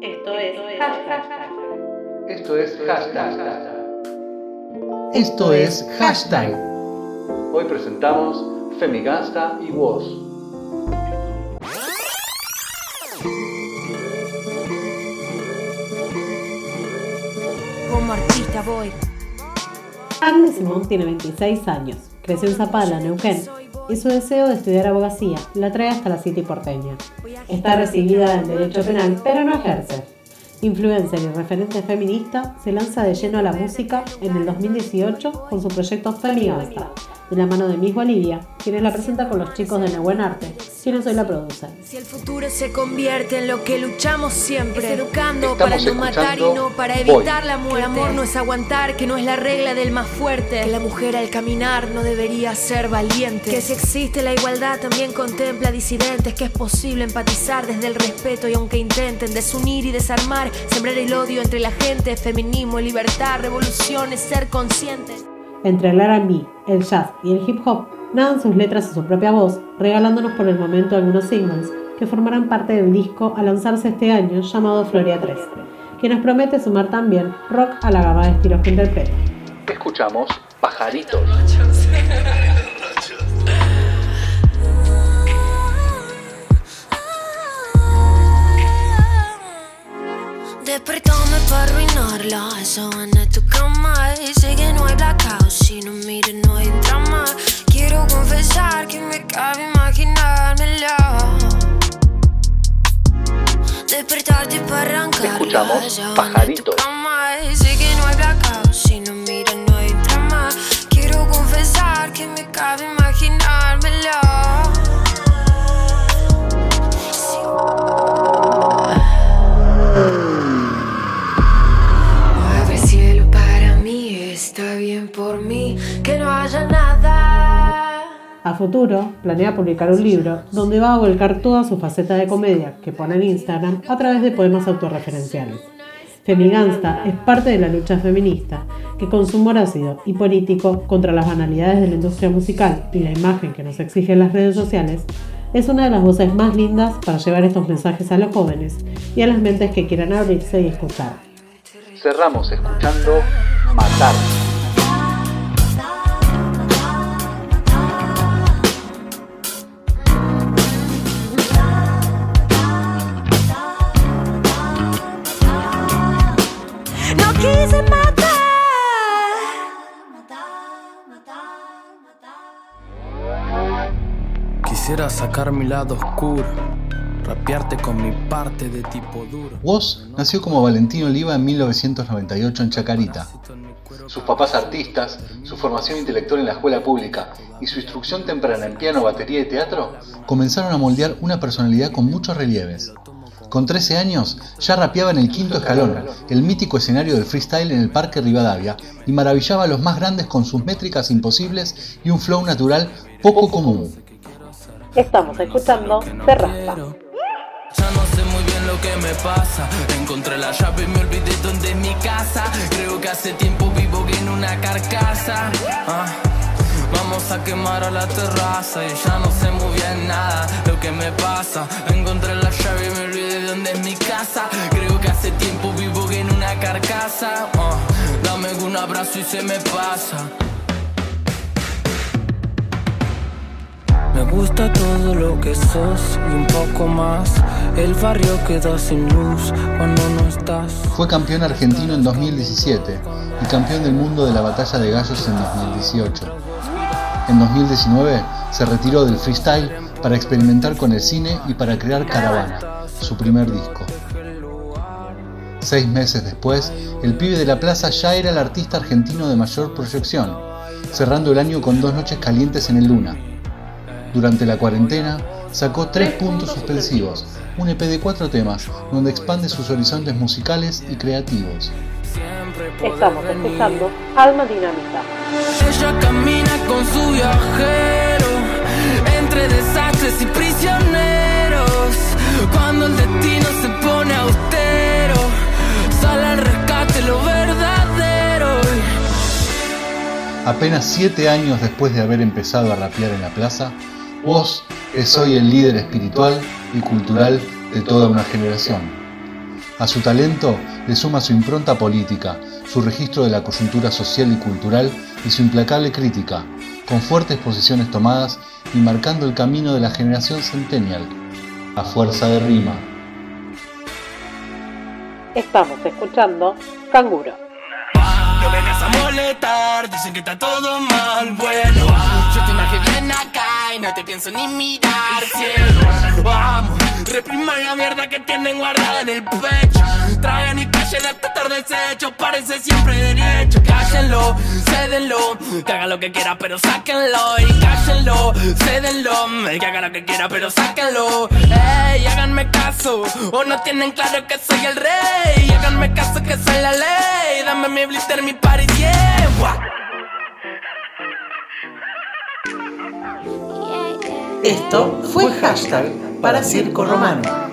Esto es hashtag. Esto es hashtag. Esto es hashtag. Hoy presentamos Femigasta y Voz. Como artista voy. Agnes Simón tiene 26 años. Creció en Zapala, Neuquén, y su deseo de estudiar abogacía la trae hasta la City porteña. Está recibida en Derecho Penal, pero no ejerce. Influencer y referente feminista, se lanza de lleno a la música en el 2018 con su proyecto Femigasta, de la mano de Miss Bolivia, quienes la presenta con los chicos de Nebuen Arte, quienes hoy la producen. Si el futuro se convierte en lo que luchamos siempre, educando Estamos para no matar y no para Voy. evitar la muerte. El amor no es aguantar, que no es la regla del más fuerte. Que la mujer al caminar no debería ser valiente. Que si existe la igualdad también contempla disidentes. Que es posible empatizar desde el respeto y aunque intenten desunir y desarmar, sembrar el odio entre la gente. Feminismo, libertad, revolución es ser consciente. Entre el RB, el jazz y el hip hop, nadan sus letras a su propia voz, regalándonos por el momento algunos singles que formarán parte del disco a lanzarse este año llamado Floria 3, que nos promete sumar también rock a la gama de estilos que interpreta. Escuchamos Pajaritos. Tu Pajaritos. cama. Y sé que no hay blackout, si no mires no hay drama Quiero confesar que me cabe imaginármelo futuro, planea publicar un libro donde va a volcar toda su faceta de comedia que pone en Instagram a través de poemas autorreferenciales. Femigangsta es parte de la lucha feminista, que con su humor ácido y político contra las banalidades de la industria musical y la imagen que nos exigen las redes sociales, es una de las voces más lindas para llevar estos mensajes a los jóvenes y a las mentes que quieran abrirse y escuchar. Cerramos escuchando Matar. Quise matar. Quisiera sacar mi lado oscuro, rapearte con mi parte de tipo duro. Woz nació como Valentín Oliva en 1998 en Chacarita. Sus papás artistas, su formación intelectual en la escuela pública y su instrucción temprana en piano, batería y teatro Comenzaron a moldear una personalidad con muchos relieves. Con 13 años ya rapeaba en el quinto escalón, el mítico escenario del freestyle en el Parque Rivadavia, y maravillaba a los más grandes con sus métricas imposibles y un flow natural poco común. Estamos escuchando Te Raspa. Ya no sé muy bien lo que me pasa. Encontré la llave y me olvidé dónde es mi casa. Creo que hace tiempo vivo en una carcasa. Ah, Vamos a quemar a la terraza y ya no sé muy bien nada lo que me pasa. Encontré la llave y me olvidé dónde es mi casa. Creo que hace tiempo vivo en una carcasa. Ah, Dame un abrazo y se me pasa. Me gusta todo lo que sos y un poco más. El barrio queda sin luz cuando no estás. Fue campeón argentino en 2017 y campeón del mundo de la batalla de gallos en 2018. En 2019 se retiró del freestyle para experimentar con el cine y para crear Caravana, su primer disco. Seis meses después, el pibe de la plaza ya era el artista argentino de mayor proyección, cerrando el año con dos noches calientes en el Luna. Durante la cuarentena, sacó tres puntos suspensivos, un EP de cuatro temas, donde expande sus horizontes musicales y creativos. Estamos escuchando Alma Dinámica. Ella camina con su viajero entre desastres y prisioneros. Cuando el destino se pone austero, sale al rescate lo verdadero. Apenas siete años después de haber empezado a rapear en la plaza, vos es hoy el líder espiritual y cultural de toda una generación. A su talento le suma su impronta política, su registro de la coyuntura social y cultural y su implacable crítica, con fuertes posiciones tomadas y marcando el camino de la generación centennial, a fuerza de rima. Estamos escuchando Canguro. No vengas a molestar, dicen que está todo mal, bueno Yo te imagino bien acá y no te pienso ni mirar, cielo Vamos, repriman la mierda que tienen guardada en el pecho. Traen y callen hasta tarde desecho, parece siempre derecho. Cállenlo, cédenlo, que haga lo que quiera pero sáquenlo. Y cállenlo, cédenlo, que haga lo que quiera pero sáquenlo. Ey, háganme caso, o no tienen claro que soy el rey. Háganme caso que soy la ley, dame mi blister, mi party, yeah. Esto fue hashtag para Circo Romano.